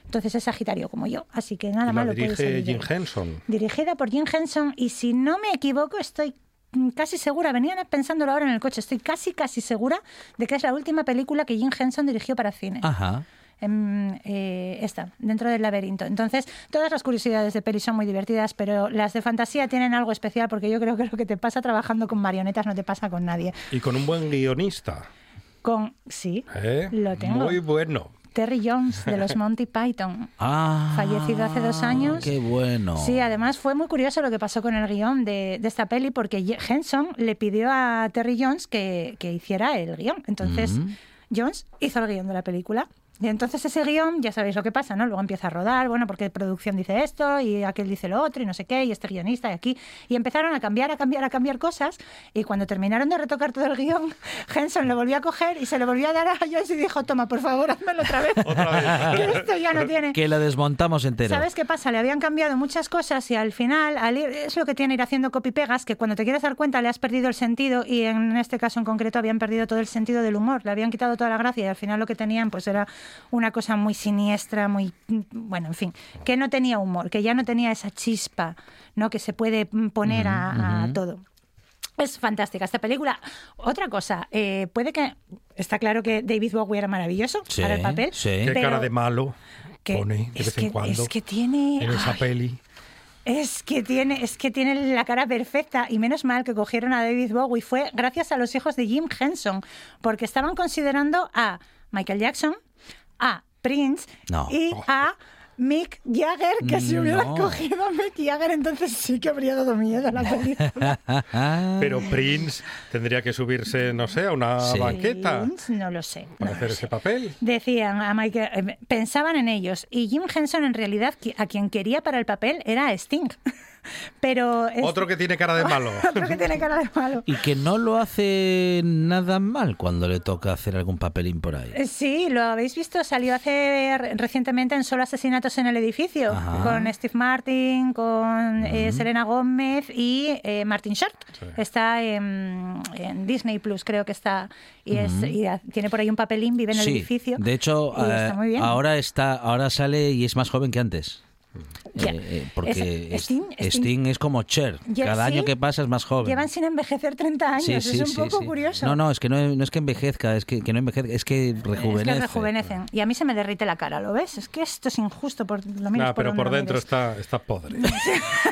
Entonces es Sagitario como yo, así que nada malo dirige Jim. Henson. Dirigida por Jim Henson y si no me equivoco estoy mm, casi segura, venían pensándolo ahora en el coche, estoy casi casi segura de que es la última película que Jim Henson dirigió para cine. Ajá. Em, eh, esta, dentro del laberinto. Entonces, todas las curiosidades de peli son muy divertidas, pero las de fantasía tienen algo especial porque yo creo que lo que te pasa trabajando con marionetas no te pasa con nadie. Y con un buen guionista. Con, sí, ¿eh? Lo tengo. Muy bueno. Terry Jones de los <laughs> Monty Python. Ah, Fallecido hace dos años. Qué bueno. Sí, además fue muy curioso lo que pasó con el guion de, de esta peli porque Henson le pidió a Terry Jones que, que hiciera el guion. Entonces, Mm. Jones hizo el guion de la película. Y entonces ese guion, ya sabéis lo que pasa, ¿no? Luego empieza a rodar, bueno, porque producción dice esto y aquel dice lo otro y no sé qué, y este guionista y aquí. Y empezaron a cambiar, a cambiar, a cambiar cosas. Y cuando terminaron de retocar todo el guion, <laughs> Henson lo volvió a coger y se lo volvió a dar a Jones y dijo, toma, por favor, házmelo otra vez. <laughs> que esto ya no tiene... Que lo desmontamos entero. ¿Sabes qué pasa? Le habían cambiado muchas cosas y al final, al ir- es lo que tiene ir haciendo copy-pegas, que cuando te quieres dar cuenta le has perdido el sentido y en este caso en concreto habían perdido todo el sentido del humor, le habían quitado toda la gracia y al final lo que tenían pues era una cosa muy siniestra, muy, bueno, en fin, que no tenía humor, que ya no tenía esa chispa ¿no? que se puede poner a, todo. Es fantástica esta película. Otra cosa, eh, puede que. Está claro que David Bowie era maravilloso Sí, para el papel. Qué pero cara de malo que- pone de vez que- en cuando Es que tiene. en esa ay, peli. es que tiene, es que tiene la cara perfecta y menos mal que cogieron a David Bowie fue gracias a los hijos de Jim Henson, porque estaban considerando a Michael Jackson, a Prince No. y a Mick Jagger, que si hubieran No. cogido a Mick Jagger entonces sí que habría dado miedo a la película. <laughs> Pero Prince tendría que subirse, no sé, a una Sí. banqueta Prince, no lo sé. para hacer ese papel. Decían a Michael, eh, pensaban en ellos y Jim Henson en realidad a quien quería para el papel era a Sting. Pero es- Otro que tiene cara de malo. <laughs> otro que tiene cara de malo. Y que no lo hace nada mal cuando le toca hacer algún papelín por ahí. Eh, Sí, lo habéis visto, salió hace re- recientemente en Solo Asesinatos en el Edificio, Ajá. con Steve Martin, con eh, Selena Gómez y eh, Martin Short. Está en, en Disney Plus, creo que está, y, es, y a- tiene por ahí un papelín, vive en el Sí, edificio. de hecho, y está eh, muy bien. ahora está, ahora sale y es más joven que antes. Eh, eh, porque Es- Sting- Sting, Sting- es como Cher. Cada sí. año que pasa es más joven. Llevan sin envejecer 30 años, Sí, es un sí, poco sí. curioso. No, no, es que no, no es que envejezca, es que, que no envejezca, es que Es rejuvenece. que rejuvenecen. Y a mí se me derrite la cara, ¿lo ves? Es que esto es injusto por lo menos Nah, pero por dentro mires. está, está podre. <laughs>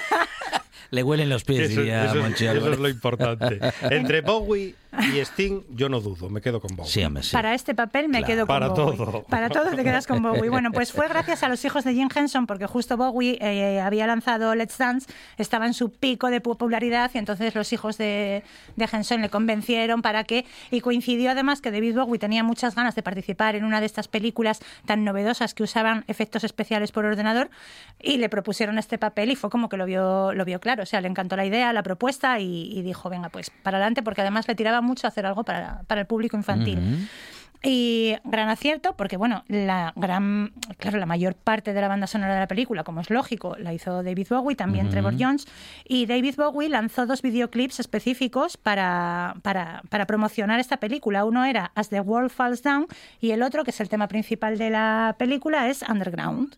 <laughs> Le huelen los pies, Eso, diría eso eso es lo importante. <laughs> Entre Bowie y Sting, yo no dudo, me quedo con Bowie. Sí, hombre, sí. Para este papel me Claro. quedo con Para Bowie. todo. Para todo te quedas con Bowie. Bueno, pues fue gracias a los hijos de Jim Henson, porque justo Bowie eh, había lanzado Let's Dance, estaba en su pico de popularidad y entonces los hijos de, de Henson le convencieron para que, y coincidió además que David Bowie tenía muchas ganas de participar en una de estas películas tan novedosas que usaban efectos especiales por ordenador y le propusieron este papel y fue como que lo vio, lo vio claro, o sea, le encantó la idea, la propuesta y, y dijo, venga, pues para adelante, porque además le tiraba mucho hacer algo para, para el público infantil. Y gran acierto, porque bueno, la gran, claro, la mayor parte de la banda sonora de la película, como es lógico, la hizo David Bowie, también. Trevor Jones, y David Bowie lanzó dos videoclips específicos para, para, para promocionar esta película. Uno era As the World Falls Down y el otro, que es el tema principal de la película, es Underground.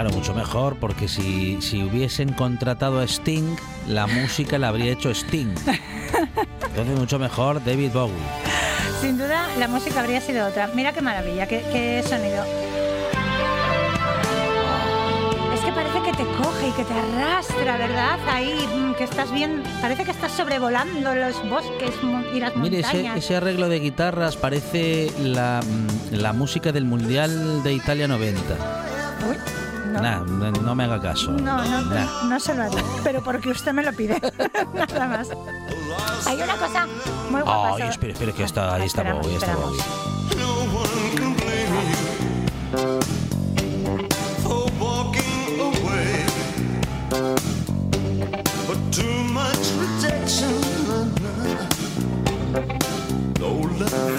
Claro, mucho mejor, porque si, si hubiesen contratado a Sting, la música la habría hecho Sting. Entonces, mucho mejor David Bowie. Sin duda, la música habría sido otra. Mira qué maravilla, qué, qué sonido. Es que parece que te coge y que te arrastra, ¿verdad? Ahí, mm, que estás bien, parece que estás sobrevolando los bosques y las Mire, ese, ese arreglo de guitarras parece la, mm, la música del Mundial de Italia 90. Uy, no. Nah, no, no me haga caso. No, no, Nah. no se lo haré, pero porque usted me lo pide. <laughs> Nada más. Hay una cosa muy guapa. Ay, sobre- espere, espere, que está, ahí está Bowie, está. Bowie.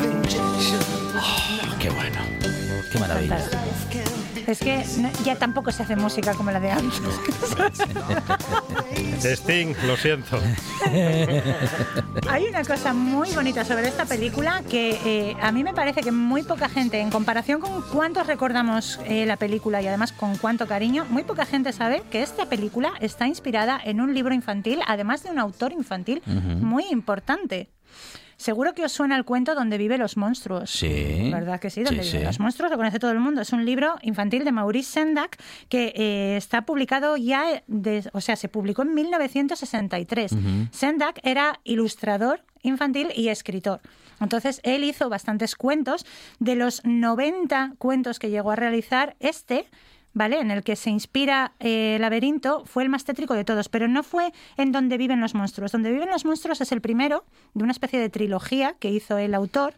injection. Qué bueno, qué maravilla. Es que no- ya tampoco se hace música como la de antes. <laughs> Sting, lo siento. Hay una cosa muy bonita sobre esta película que eh, a mí me parece que muy poca gente, en comparación con cuántos recordamos eh, la película y además con cuánto cariño, muy poca gente sabe que esta película está inspirada en un libro infantil, además de un autor infantil muy importante. Seguro que os suena el cuento donde viven los monstruos. Sí. ¿Verdad que sí? Donde Sí, viven sí. los monstruos, lo conoce todo el mundo. Es un libro infantil de Maurice Sendak que eh, está publicado ya, de- o sea, se publicó en 1963. Ujú. Sendak era ilustrador infantil y escritor. Entonces, él hizo bastantes cuentos. De los 90 cuentos que llegó a realizar, este ¿vale? En el que se inspira eh, Laberinto, fue el más tétrico de todos, pero no fue en donde viven los monstruos. Donde viven los monstruos es el primero de una especie de trilogía que hizo el autor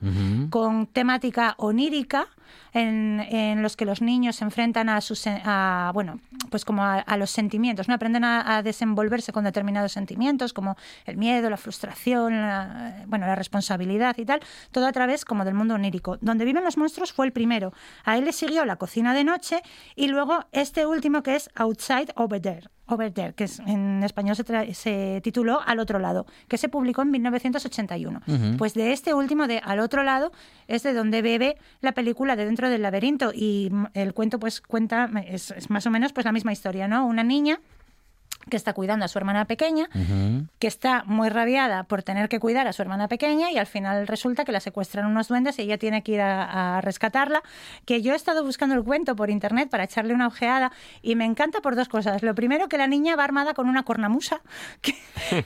con temática onírica en, los que los niños se enfrentan a sus a, bueno pues como a, los sentimientos no aprenden a, a desenvolverse con determinados sentimientos como el miedo la frustración la, bueno la responsabilidad y tal todo a través como del mundo onírico. Donde viven los monstruos fue el primero. A él le siguió la cocina de noche y luego este último que es outside over there Over There, que es, en español se, tra- se tituló Al otro lado, que se publicó en 1981. Ujú. Pues de este último, de Al otro lado, es de donde bebe la película de Dentro del laberinto. Y mm, el cuento pues cuenta, es, es más o menos pues la misma historia, ¿no? Una niña que está cuidando a su hermana pequeña, que está muy rabiada por tener que cuidar a su hermana pequeña y al final resulta que la secuestran unos duendes y ella tiene que ir a, a rescatarla. Que yo he estado buscando el cuento por internet para echarle una ojeada y me encanta por dos cosas. Lo primero, que la niña va armada con una cornamusa, <laughs> que,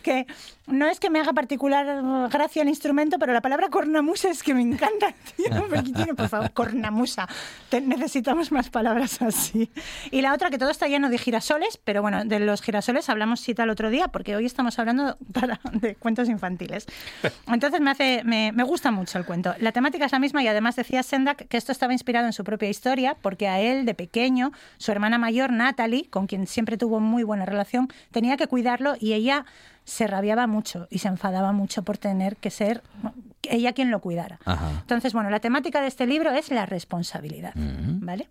que no es que me haga particular gracia el instrumento, pero la palabra cornamusa es que me encanta. <laughs> Tío, me tiene, por favor, cornamusa. Te- necesitamos más palabras así. Y la otra, que todo está lleno de girasoles, pero bueno, de los girasoles hablamos cita el otro día, porque hoy estamos hablando <laughs> de cuentos infantiles. Entonces me hace, me, me gusta mucho el cuento. La temática es la misma y además decía Sendak que esto estaba inspirado en su propia historia, porque a él de pequeño, su hermana mayor Natalie, con quien siempre tuvo muy buena relación, tenía que cuidarlo y ella se rabiaba mucho y se enfadaba mucho por tener que ser ella quien lo cuidara. Ajá. Entonces, bueno, la temática de este libro es la responsabilidad, ¿vale?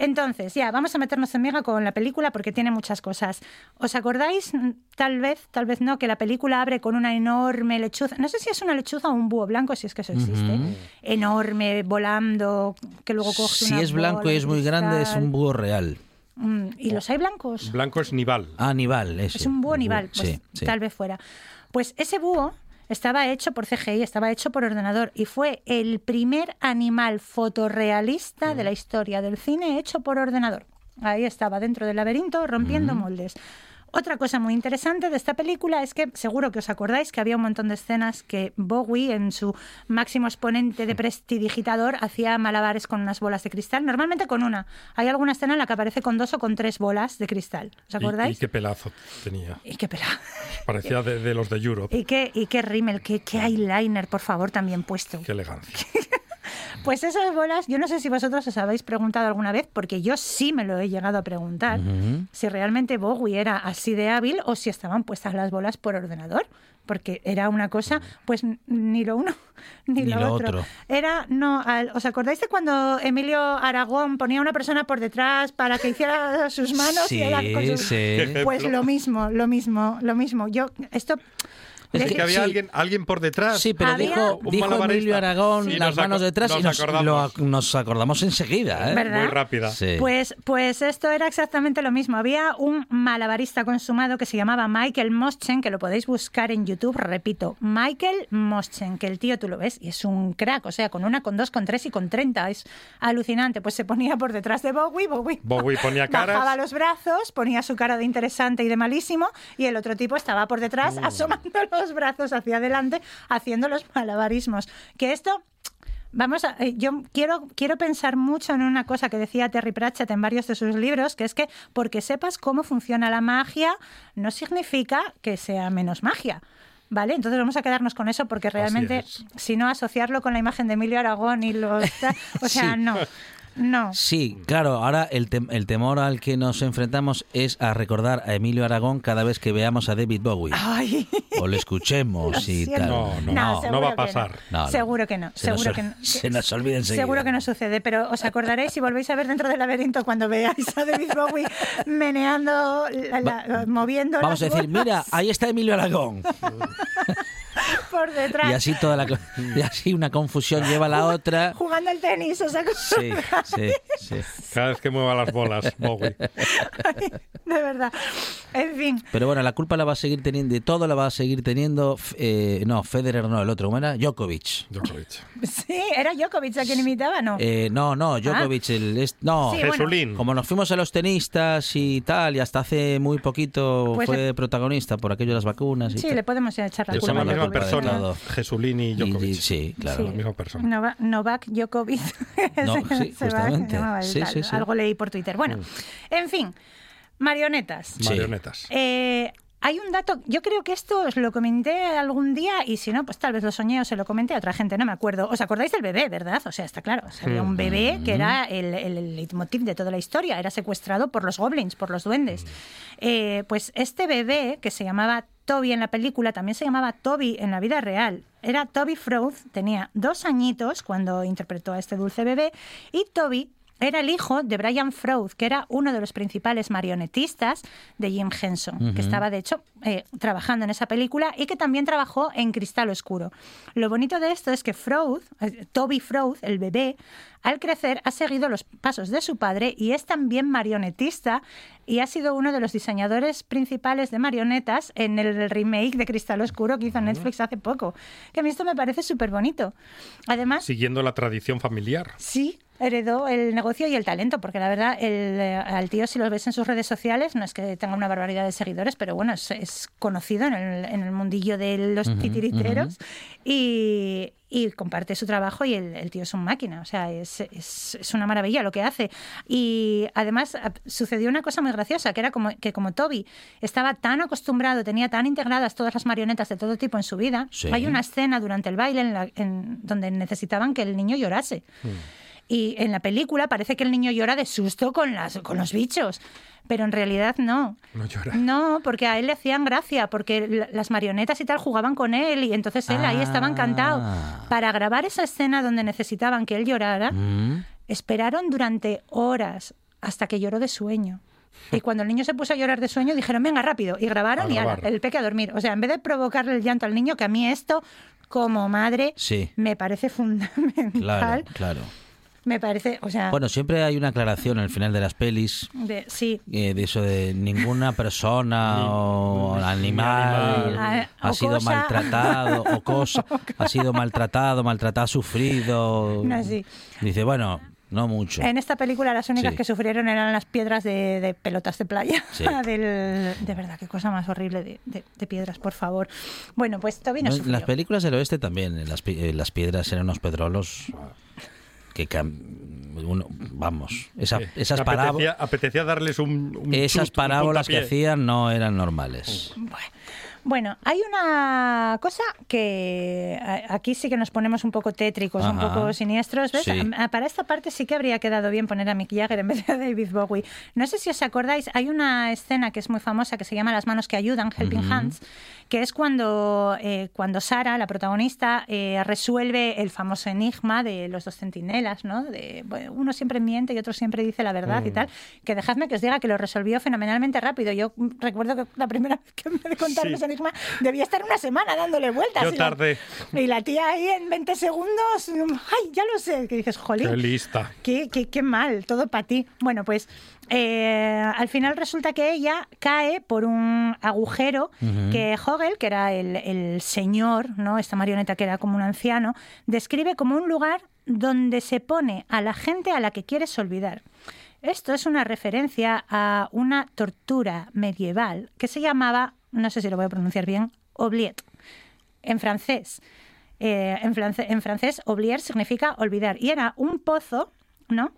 Entonces, ya, vamos a meternos en miga con la película porque tiene muchas cosas. ¿Os acordáis, mm, tal vez, tal vez no, que la película abre con una enorme lechuza? No sé si es una lechuza o un búho blanco, si es que eso existe. Ujú. Enorme, volando, que luego coge Si una es blanco bola y es muy grande, es un búho real. Mm, ¿Y los hay blancos? Blanco es Nival. Ah, Nival, ese. Es un búho nival, pues Sí, sí. tal vez fuera. Pues ese búho estaba hecho por CGI, estaba hecho por ordenador y fue el primer animal fotorrealista de la historia del cine hecho por ordenador. Ahí estaba dentro del laberinto rompiendo moldes. Otra cosa muy interesante de esta película es que seguro que os acordáis que había un montón de escenas que Bowie, en su máximo exponente de prestidigitador, hacía malabares con unas bolas de cristal, normalmente con una. Hay alguna escena en la que aparece con dos o con tres bolas de cristal. ¿Os Y, acordáis? y qué pelazo tenía. Y qué pelado. Parecía de, de los de Europe. Y qué, y qué rímel, qué, qué eyeliner, por favor, también puesto. Qué elegancia. <laughs> Pues esas bolas, yo no sé si vosotros os habéis preguntado alguna vez, porque yo sí me lo he llegado a preguntar, si realmente Bowie era así de hábil o si estaban puestas las bolas por ordenador. Porque era una cosa, pues ni lo uno <laughs> ni, Ni lo, lo otro. otro. Era, no, al- ¿os acordáis de cuando Emilio Aragón ponía a una persona por detrás para que hiciera sus manos? y era con sus- sí. Pues lo mismo, lo mismo, lo mismo. Yo, esto Es que que había sí. alguien, alguien por detrás. Sí, pero Había- dijo, dijo. Emilio Aragón Y las nos manos detrás y nos nos, acordamos. lo nos acordamos enseguida. ¿eh? ¿Verdad? Muy rápida. Sí. Pues, pues esto era exactamente lo mismo. Había un malabarista consumado que se llamaba Michael Moschen, que lo podéis buscar en YouTube, repito, Michael Moschen, que el tío tú lo ves y es un crack, o sea, con una, con dos, con tres y con treinta, es alucinante. Pues se ponía por detrás de Bowie, Bowie, Bowie ponía <laughs> bajaba caras. los brazos, ponía su cara de interesante y de malísimo, y el otro tipo estaba por detrás Mm. asomando los brazos hacia adelante, haciendo los malabarismos. Que esto Vamos a, eh, yo quiero, quiero pensar mucho en una cosa que decía Terry Pratchett en varios de sus libros, que es que porque sepas cómo funciona la magia, no significa que sea menos magia. ¿Vale? Entonces vamos a quedarnos con eso porque realmente, si no, asociarlo con la imagen de Emilio Aragón y los... O sea, Sí. no. <laughs> No. Sí, claro, ahora el, tem- el temor al que nos enfrentamos es a recordar a Emilio Aragón cada vez que veamos a David Bowie. Ay. O lo escuchemos y siento. tal. No, no, no. seguro va a que pasar. No, no. Seguro que no. Se nos seguro ol- que no. se nos olvida enseguida. Seguro que no sucede, pero os acordaréis si volvéis a ver dentro del laberinto cuando veáis a David Bowie meneando, la- la- moviendo Vamos a decir, bolas mira, ahí está Emilio Aragón. <laughs> por detrás. Y así toda la <laughs> y así una confusión lleva a la otra. Jugando al tenis, o sea, Sí, <laughs> sí, sí. Cada vez que mueva las bolas, Bowie. <laughs> de verdad. En fin, Pero bueno, la culpa la va a seguir teniendo, de todo la va a seguir teniendo, eh, no, Federer no, el otro, ¿cómo era? Djokovic. Djokovic. sí, era Djokovic a quien imitaba, ¿no? Eh, no, no, Djokovic, el, es- no, Sí, bueno. Como nos fuimos a los tenistas y tal, y hasta hace muy poquito Pues fue le- protagonista por aquello de las vacunas y sí, tal. le podemos echar la culpa la misma persona. Jesulín y Djokovic. y- sí, claro. La misma persona. Nova- Novak Djokovic. <laughs> No, Se- sí, va, justamente. el Sí, tal. sí, sí. Algo leí por Twitter. Bueno, en fin, marionetas. Sí. Marionetas. Eh, hay un dato, yo creo que esto os lo comenté algún día y si no, pues tal vez lo soñé o se lo comenté a otra gente, no me acuerdo. ¿Os acordáis del bebé, verdad? O sea, está claro, o sea, había un bebé que era el, el, el leitmotiv de toda la historia, era secuestrado por los goblins, por los duendes. Eh, pues este bebé, que se llamaba Toby en la película, también se llamaba Toby en la vida real. Era Toby Froud, tenía dos añitos cuando interpretó a este dulce bebé y Toby era el hijo de Brian Froud, que era uno de los principales marionetistas de Jim Henson, que estaba, de hecho, eh, trabajando en esa película y que también trabajó en Cristal Oscuro. Lo bonito de esto es que Froud, eh, Toby Froud, el bebé, al crecer ha seguido los pasos de su padre y es también marionetista y ha sido uno de los diseñadores principales de marionetas en el remake de Cristal Oscuro que hizo Netflix hace poco. Que a mí esto me parece súper bonito. Además, Siguiendo la tradición familiar. Sí, heredó el negocio y el talento, porque la verdad, el, eh, al tío, si lo ves en sus redes sociales, no es que tenga una barbaridad de seguidores, pero bueno, es, es conocido en el, en el mundillo de los titiriteros y, y comparte su trabajo y el, el tío es un máquina, o sea, es, es, es una maravilla lo que hace. Y además sucedió una cosa muy graciosa, que era como que como Toby estaba tan acostumbrado, tenía tan integradas todas las marionetas de todo tipo en su vida, Sí. hay una escena durante el baile en la- en- donde necesitaban que el niño llorase. Y en la película parece que el niño llora de susto con, las, con los bichos, pero en realidad no. No llora. No, porque a él le hacían gracia, porque la- las marionetas y tal jugaban con él y entonces él ahí estaba encantado. Ah. Para grabar esa escena donde necesitaban que él llorara, Mm. esperaron durante horas hasta que lloró de sueño. Y cuando el niño se puso a llorar de sueño, dijeron, venga, rápido. Y grabaron y ala, el peque a dormir. O sea, en vez de provocarle el llanto al niño, que a mí esto, como madre, Sí. me parece fundamental. Claro, claro. Me parece, o sea, Bueno, siempre hay una aclaración al final de las pelis de- sí. eh, de eso de ninguna persona <laughs> o animal animal. ha O sido cosa. maltratado o <laughs> cosa ha sido maltratado, maltratado, sufrido. No, sí. Dice, bueno, no mucho. En esta película las únicas Sí. que sufrieron eran las piedras de, de pelotas de playa. <laughs> Sí. Del- de verdad, qué cosa más horrible de, de- de piedras, por favor. Bueno, pues Toby no No, sufrió. las películas del oeste también, eh, las, pi- eh, las piedras eran unos pedrolos que uno, vamos, esa- esas, apetecía, parábolas apetecía darles un, un esas chut, un parábolas que puntapié. hacían no eran normales. Bueno, hay una cosa que aquí sí que nos ponemos un poco tétricos, un poco siniestros. ¿ves? Sí. Para esta parte sí que habría quedado bien poner a Mick Jagger en vez de a David Bowie. No sé si os acordáis, hay una escena que es muy famosa que se llama Las manos que ayudan, Helping. Hands, que es cuando, eh, cuando Sara, la protagonista, eh, resuelve el famoso enigma de los dos centinelas, ¿no? De, bueno, uno siempre miente y otro siempre dice la verdad y tal. Que dejadme que os diga que lo resolvió fenomenalmente rápido. Yo recuerdo que la primera vez que me contaron Sí. Enigma, debía estar una semana dándole vueltas. Yo Y la- tardé. Y la tía ahí en 20 segundos, ¡ay, ya lo sé! Que dices, jolín. Qué lista. Qué, qué- qué mal, todo para ti. Bueno, pues eh, al final resulta que ella cae por un agujero que Hogel, que era el, el señor, ¿no? esta marioneta que era como un anciano, describe como un lugar donde se pone a la gente a la que quieres olvidar. Esto es una referencia a una tortura medieval que se llamaba, no sé si lo voy a pronunciar bien, oubliette, en francés. Eh, en, france- en francés, oublier significa olvidar. Y era un pozo, ¿no?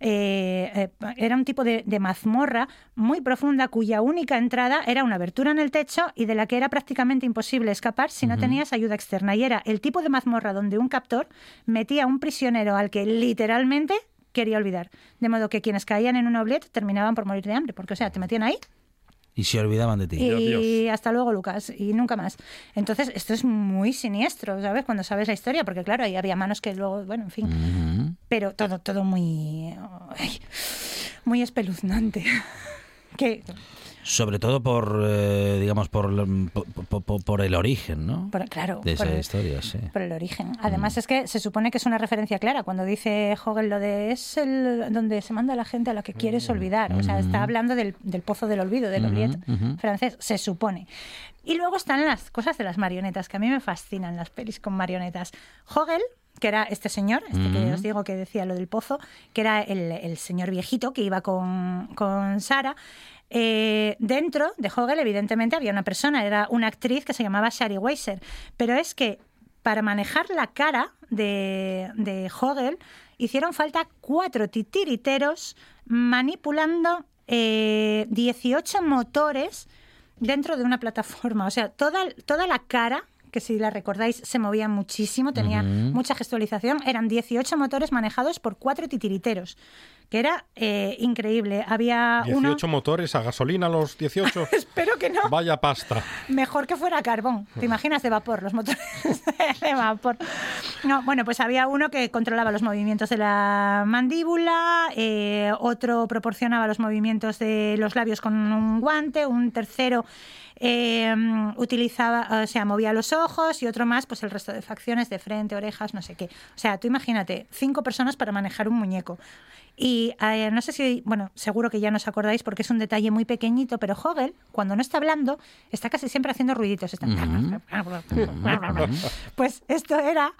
Eh, eh, era un tipo de, de mazmorra muy profunda cuya única entrada era una abertura en el techo y de la que era prácticamente imposible escapar si no tenías ayuda externa. Y era el tipo de mazmorra donde un captor metía a un prisionero al que literalmente quería olvidar. De modo que quienes caían en un oubliette terminaban por morir de hambre, porque, o sea, te metían ahí Y se olvidaban de ti. y hasta luego, Lucas, y nunca más. Entonces, esto es muy siniestro, ¿sabes? Cuando sabes la historia, porque claro, ahí había manos que luego, bueno, en fin. Pero todo, todo muy. ay, muy espeluznante. <laughs> que, Sobre todo por, eh, digamos, por, por, por- por el origen, ¿no? por- claro, de esa por el- historia, sí. por el origen. Además, es que se supone que es una referencia clara. Cuando dice Hogel lo de es el donde se manda a la gente a la que quieres olvidar. O sea, está hablando del, del pozo del olvido, del Ujú, oubliette ujú. francés, se supone. Y luego están las cosas de las marionetas, que a mí me fascinan las pelis con marionetas. Hogel, que era este señor, este que Ujú. os digo que decía lo del pozo, que era el, el señor viejito que iba con, con Sara. Eh, dentro de Hogel, evidentemente, había una persona, era una actriz que se llamaba Shari Weiser. Pero es que para manejar la cara de, de Hogel hicieron falta cuatro titiriteros manipulando eh, 18 motores dentro de una plataforma. O sea, toda, toda la cara, que si la recordáis se movía muchísimo, tenía mucha gestualización, eran 18 motores manejados por cuatro titiriteros, que era eh, increíble. Había uno... 18 motores a gasolina los 18. <laughs> Espero que no. Vaya pasta. Mejor que fuera carbón. ¿Te imaginas de vapor, los motores <laughs> de vapor? No, bueno, pues había uno que controlaba los movimientos de la mandíbula, eh, otro proporcionaba los movimientos de los labios con un guante, un tercero eh, utilizaba, o sea, movía los ojos y otro más, pues el resto de facciones de frente, orejas, no sé qué. O sea, tú imagínate, cinco personas para manejar un muñeco. Y eh, no sé si, bueno, seguro que ya no os acordáis porque es un detalle muy pequeñito, pero Hogel, cuando no está hablando, está casi siempre haciendo ruiditos. Está- <laughs> Pues esto era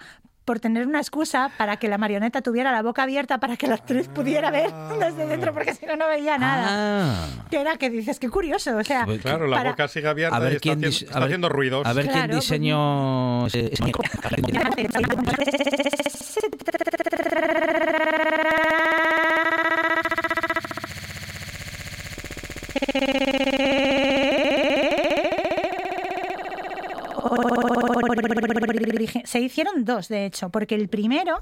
por tener una excusa para que la marioneta tuviera la boca abierta para que la actriz pudiera ver desde dentro, porque si no, no veía nada. Ah. Que era que dices, qué curioso, o sea, Claro, la para- boca sigue abierta A ver y está, quién haciendo, está a ver- haciendo ruidos. A ver quién Claro, pues- diseñó muñeco. <laughs> <laughs> Se hicieron dos, de hecho, porque el primero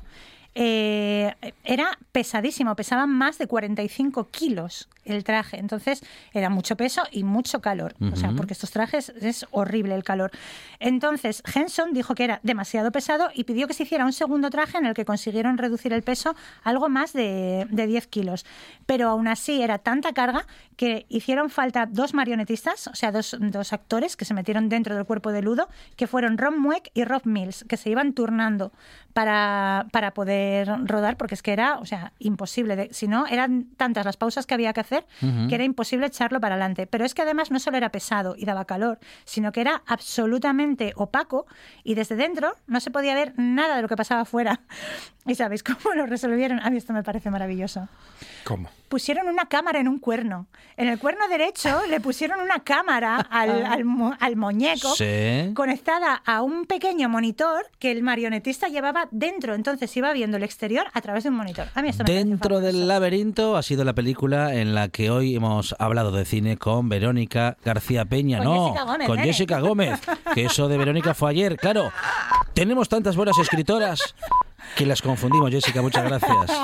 eh, era pesadísimo, pesaba más de 45 kilos el traje, entonces era mucho peso y mucho calor, o sea, porque estos trajes es horrible el calor. Entonces, Henson dijo que era demasiado pesado y pidió que se hiciera un segundo traje en el que consiguieron reducir el peso algo más de, de 10 kilos, pero aún así era tanta carga que hicieron falta dos marionetistas, o sea, dos, dos actores que se metieron dentro del cuerpo de Ludo, que fueron Ron Mueck y Rob Mills, que se iban turnando para, para poder rodar, porque es que era, o sea, imposible. De- si no, eran tantas las pausas que había que hacer que era imposible echarlo para adelante. Pero es que además no solo era pesado y daba calor, sino que era absolutamente opaco y desde dentro no se podía ver nada de lo que pasaba afuera. <laughs> ¿Y sabéis cómo lo resolvieron? A mí esto me parece maravilloso ¿Cómo? Pusieron una cámara en un cuerno. En el cuerno derecho <laughs> le pusieron una cámara al, al, mo- al muñeco Sí. conectada a un pequeño monitor que el marionetista llevaba dentro. Entonces iba viendo el exterior a través de un monitor. A mí esto me parece Dentro del laberinto ha sido la película en la que hoy hemos hablado de cine con Verónica García Peña, Con no, Jessica Gómez, con. Jessica Gómez, que eso de Verónica fue ayer, claro. Tenemos tantas buenas escritoras que las confundimos, Jessica, muchas gracias. <laughs>